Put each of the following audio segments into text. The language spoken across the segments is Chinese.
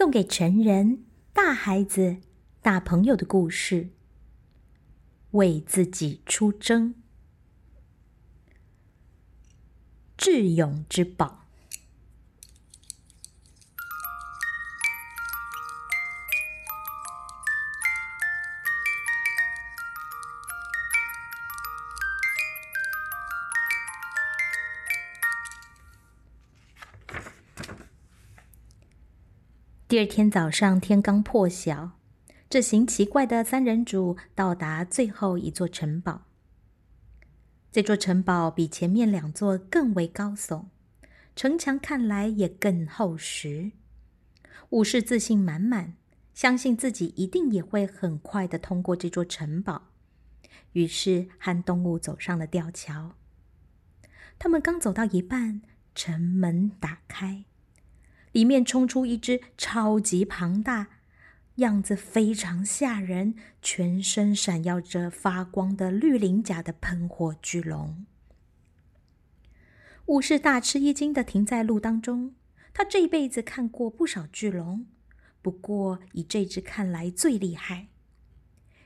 送给成人、大孩子、大朋友的故事。为自己出征，智勇之宝。第二天早上，天刚破晓，这行奇怪的三人组到达最后一座城堡。这座城堡比前面两座更为高耸，城墙看来也更厚实。武士自信满满，相信自己一定也会很快的通过这座城堡，于是和动物走上了吊桥。他们刚走到一半，城门打开。里面冲出一只超级庞大、样子非常吓人、全身闪耀着发光的绿鳞甲的喷火巨龙。武士大吃一惊的停在路当中。他这一辈子看过不少巨龙，不过以这只看来最厉害。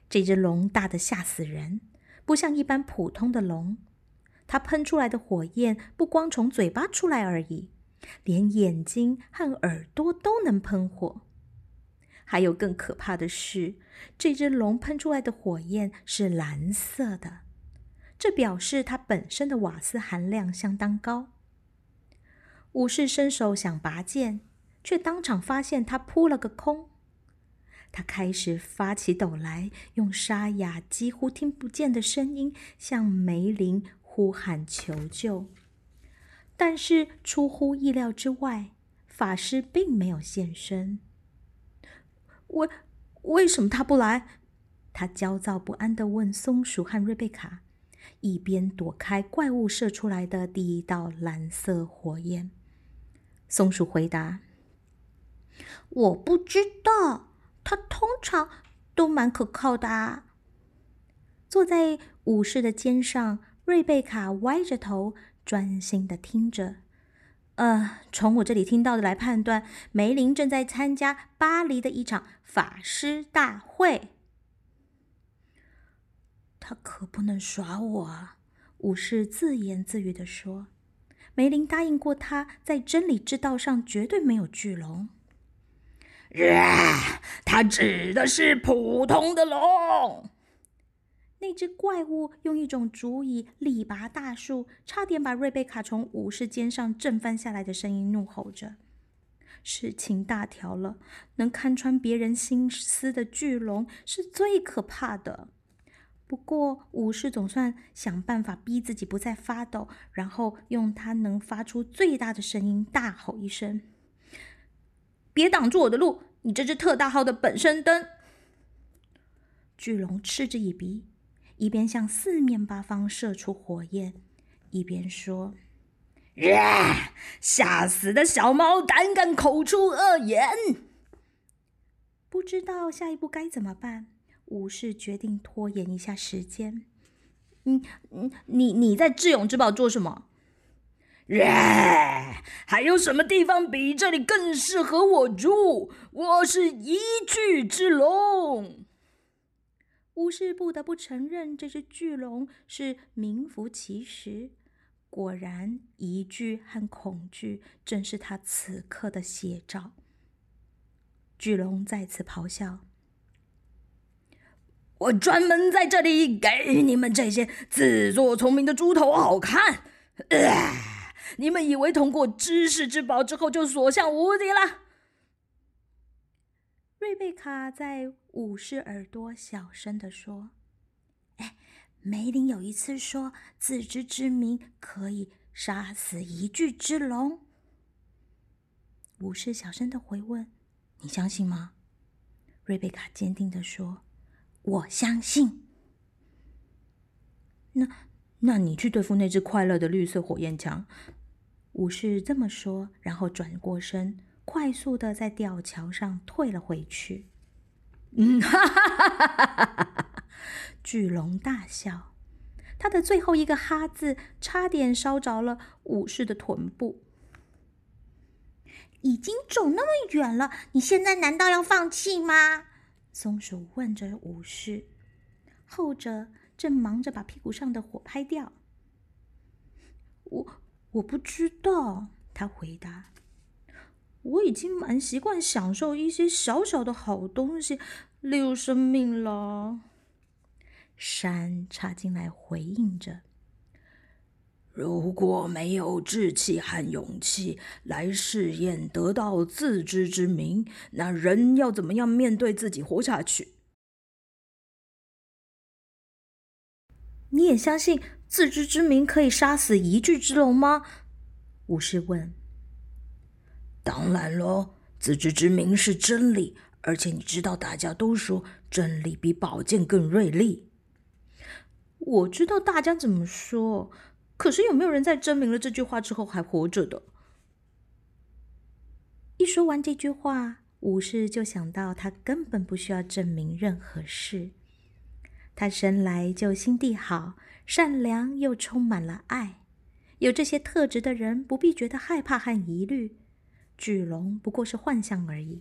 这只龙大的吓死人，不像一般普通的龙，它喷出来的火焰不光从嘴巴出来而已。连眼睛和耳朵都能喷火，还有更可怕的是，这只龙喷出来的火焰是蓝色的，这表示它本身的瓦斯含量相当高。武士伸手想拔剑，却当场发现它扑了个空。他开始发起抖来，用沙哑、几乎听不见的声音向梅林呼喊求救。但是出乎意料之外，法师并没有现身。为为什么他不来？他焦躁不安的问松鼠和瑞贝卡，一边躲开怪物射出来的第一道蓝色火焰。松鼠回答：“我不知道，他通常都蛮可靠的。”啊。”坐在武士的肩上，瑞贝卡歪着头。专心的听着，呃，从我这里听到的来判断，梅林正在参加巴黎的一场法师大会。他可不能耍我啊！武士自言自语的说。梅林答应过他在真理之道上绝对没有巨龙。啊，他指的是普通的龙。那只怪物用一种足以力拔大树、差点把瑞贝卡从武士肩上震翻下来的声音怒吼着：“事情大条了！能看穿别人心思的巨龙是最可怕的。”不过，武士总算想办法逼自己不再发抖，然后用他能发出最大的声音大吼一声：“别挡住我的路！你这只特大号的本身灯！”巨龙嗤之以鼻。一边向四面八方射出火焰，一边说：“呀，吓死的小猫胆敢口出恶言！”不知道下一步该怎么办，武士决定拖延一下时间。嗯嗯，你你在智勇之堡做什么？耶，还有什么地方比这里更适合我住？我是一具之龙。巫师不得不承认，这只巨龙是名副其实。果然，疑惧和恐惧正是他此刻的写照。巨龙再次咆哮：“我专门在这里给你们这些自作聪明的猪头好看！你们以为通过知识之宝之后就所向无敌了？”瑞贝卡在武士耳朵小声的说：“哎，梅林有一次说自知之明可以杀死一具之龙。”武士小声的回问：“你相信吗？”瑞贝卡坚定的说：“我相信。”那，那你去对付那只快乐的绿色火焰枪。”武士这么说，然后转过身。快速的在吊桥上退了回去。嗯，哈哈哈哈哈哈！巨龙大笑，他的最后一个“哈”字差点烧着了武士的臀部。已经走那么远了，你现在难道要放弃吗？松鼠问着武士，后者正忙着把屁股上的火拍掉。我我不知道，他回答。我已经蛮习惯享受一些小小的好东西，例如生命了。山插进来回应着。如果没有志气和勇气来试验得到自知之明，那人要怎么样面对自己活下去？你也相信自知之明可以杀死一具之龙吗？武士问。当然喽，自知之明是真理，而且你知道，大家都说真理比宝剑更锐利。我知道大家怎么说。可是有没有人在证明了这句话之后还活着的？一说完这句话，武士就想到他根本不需要证明任何事。他生来就心地好、善良又充满了爱，有这些特质的人不必觉得害怕和疑虑。巨龙不过是幻象而已。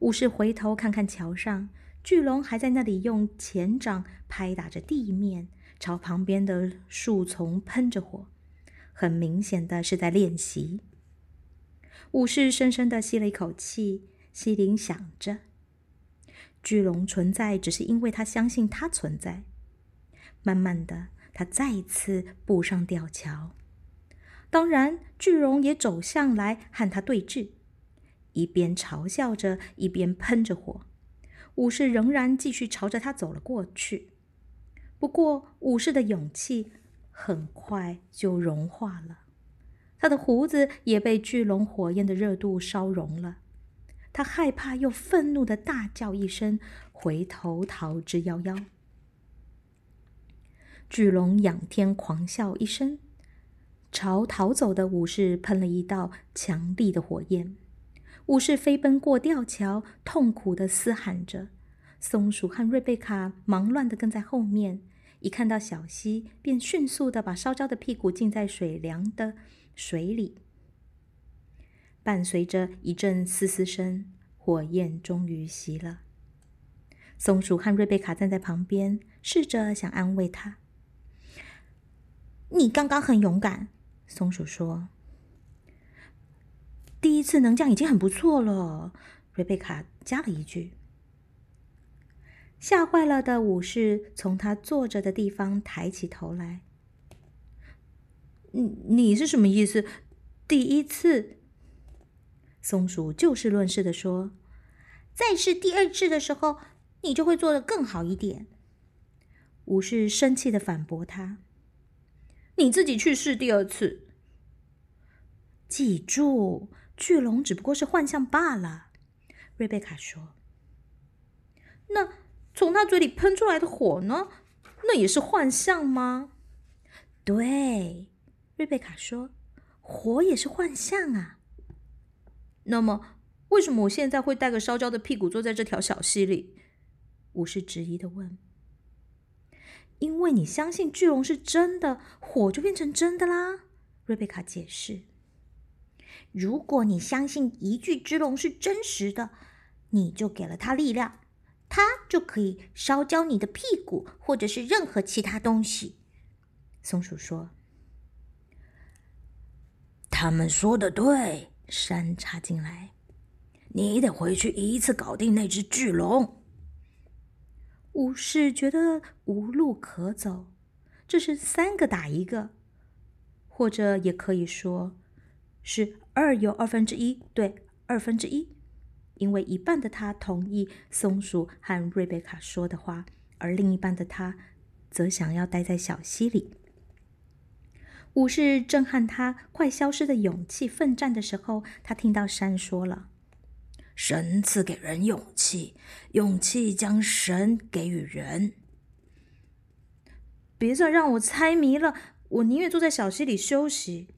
武士回头看看桥上，巨龙还在那里用前掌拍打着地面。朝旁边的树丛喷着火，很明显的是在练习。武士深深的吸了一口气，心里想着：巨龙存在，只是因为他相信它存在。慢慢的，他再次步上吊桥。当然，巨龙也走向来和他对峙，一边嘲笑着，一边喷着火。武士仍然继续朝着他走了过去。不过，武士的勇气很快就融化了，他的胡子也被巨龙火焰的热度烧融了。他害怕又愤怒的大叫一声，回头逃之夭夭。巨龙仰天狂笑一声，朝逃走的武士喷了一道强力的火焰。武士飞奔过吊桥，痛苦的嘶喊着。松鼠和瑞贝卡忙乱的跟在后面。一看到小溪，便迅速的把烧焦的屁股浸在水凉的水里。伴随着一阵嘶嘶声，火焰终于熄了。松鼠和瑞贝卡站在旁边，试着想安慰他：“你刚刚很勇敢。”松鼠说：“第一次能这样已经很不错了。”瑞贝卡加了一句。吓坏了的武士从他坐着的地方抬起头来。“你你是什么意思？”第一次，松鼠就事论事的说：“再试第二次的时候，你就会做的更好一点。”武士生气的反驳他：“你自己去试第二次。记住，巨龙只不过是幻象罢了。”瑞贝卡说。“那？”从他嘴里喷出来的火呢？那也是幻象吗？对，瑞贝卡说：“火也是幻象啊。”那么，为什么我现在会带个烧焦的屁股坐在这条小溪里？武士质疑的问。“因为你相信巨龙是真的，火就变成真的啦。”瑞贝卡解释。“如果你相信一具之龙是真实的，你就给了它力量。”它就可以烧焦你的屁股，或者是任何其他东西。松鼠说：“他们说的对。”山插进来：“你得回去一次搞定那只巨龙。”武士觉得无路可走，这是三个打一个，或者也可以说是二有二分之一对二分之一。因为一半的他同意松鼠和瑞贝卡说的话，而另一半的他则想要待在小溪里。武士正和他快消失的勇气奋战的时候，他听到山说了：“神赐给人勇气，勇气将神给予人。”别再让我猜谜了，我宁愿坐在小溪里休息。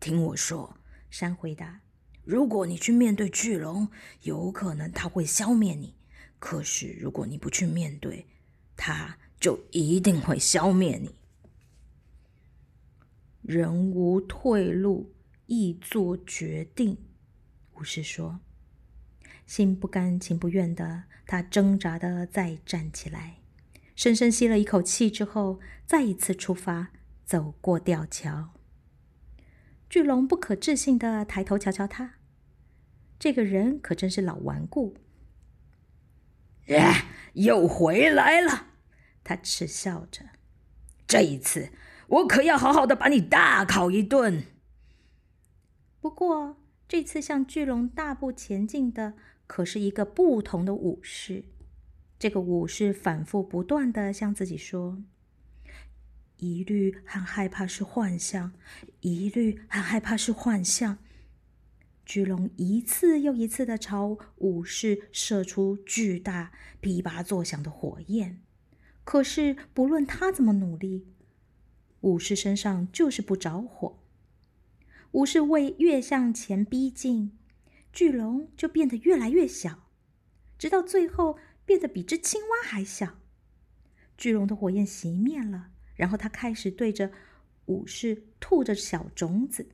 听我说，山回答。如果你去面对巨龙，有可能他会消灭你；可是如果你不去面对，他就一定会消灭你。人无退路，亦做决定。武士说：“心不甘情不愿的，他挣扎的再站起来，深深吸了一口气之后，再一次出发，走过吊桥。”巨龙不可置信的抬头瞧瞧他，这个人可真是老顽固。耶，又回来了！他嗤笑着。这一次，我可要好好的把你大烤一顿。不过，这次向巨龙大步前进的可是一个不同的武士。这个武士反复不断的向自己说：“疑虑和害怕是幻象，疑虑和害怕是幻象。”巨龙一次又一次的朝武士射出巨大、噼啪作响的火焰，可是不论他怎么努力，武士身上就是不着火。武士为越向前逼近，巨龙就变得越来越小，直到最后变得比只青蛙还小。巨龙的火焰熄灭了，然后他开始对着武士吐着小种子，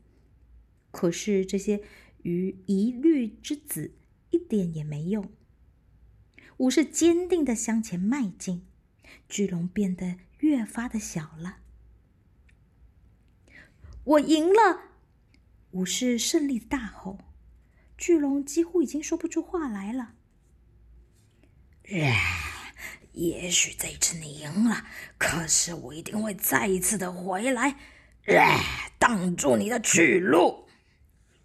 可是这些。鱼一律之子一点也没用。武士坚定的向前迈进，巨龙变得越发的小了。我赢了！武士胜利的大吼。巨龙几乎已经说不出话来了。也许这次你赢了，可是我一定会再一次的回来，挡住你的去路。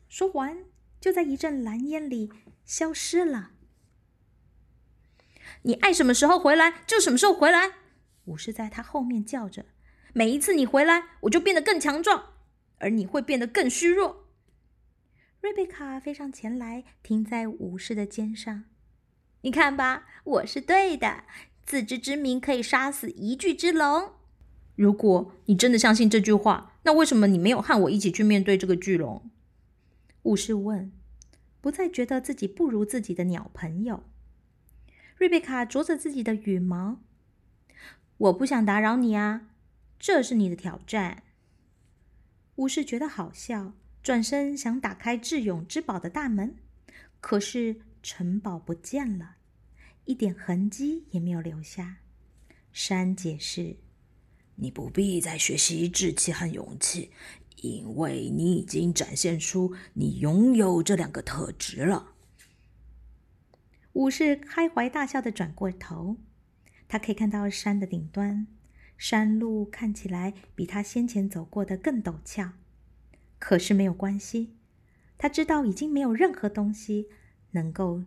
说完。就在一阵蓝烟里消失了。你爱什么时候回来就什么时候回来。武士在他后面叫着：“每一次你回来，我就变得更强壮，而你会变得更虚弱。”瑞贝卡飞上前来，停在武士的肩上：“你看吧，我是对的。自知之明可以杀死一具之龙。如果你真的相信这句话，那为什么你没有和我一起去面对这个巨龙？”武士问，不再觉得自己不如自己的鸟朋友。瑞贝卡啄着自己的羽毛。我不想打扰你啊，这是你的挑战。武士觉得好笑，转身想打开智勇之宝的大门，可是城堡不见了，一点痕迹也没有留下。山解释：“你不必再学习志气和勇气。”因为你已经展现出你拥有这两个特质了。武士开怀大笑的转过头，他可以看到山的顶端，山路看起来比他先前走过的更陡峭。可是没有关系，他知道已经没有任何东西能够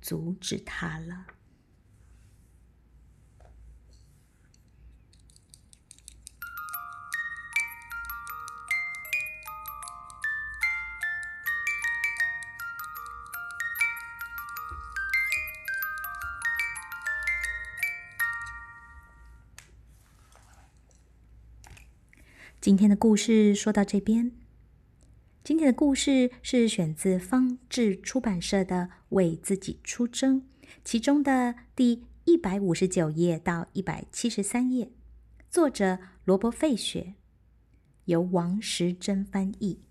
阻止他了。今天的故事说到这边。今天的故事是选自方志出版社的《为自己出征》，其中的第一百五十九页到一百七十三页，作者罗伯·费雪，由王时珍翻译。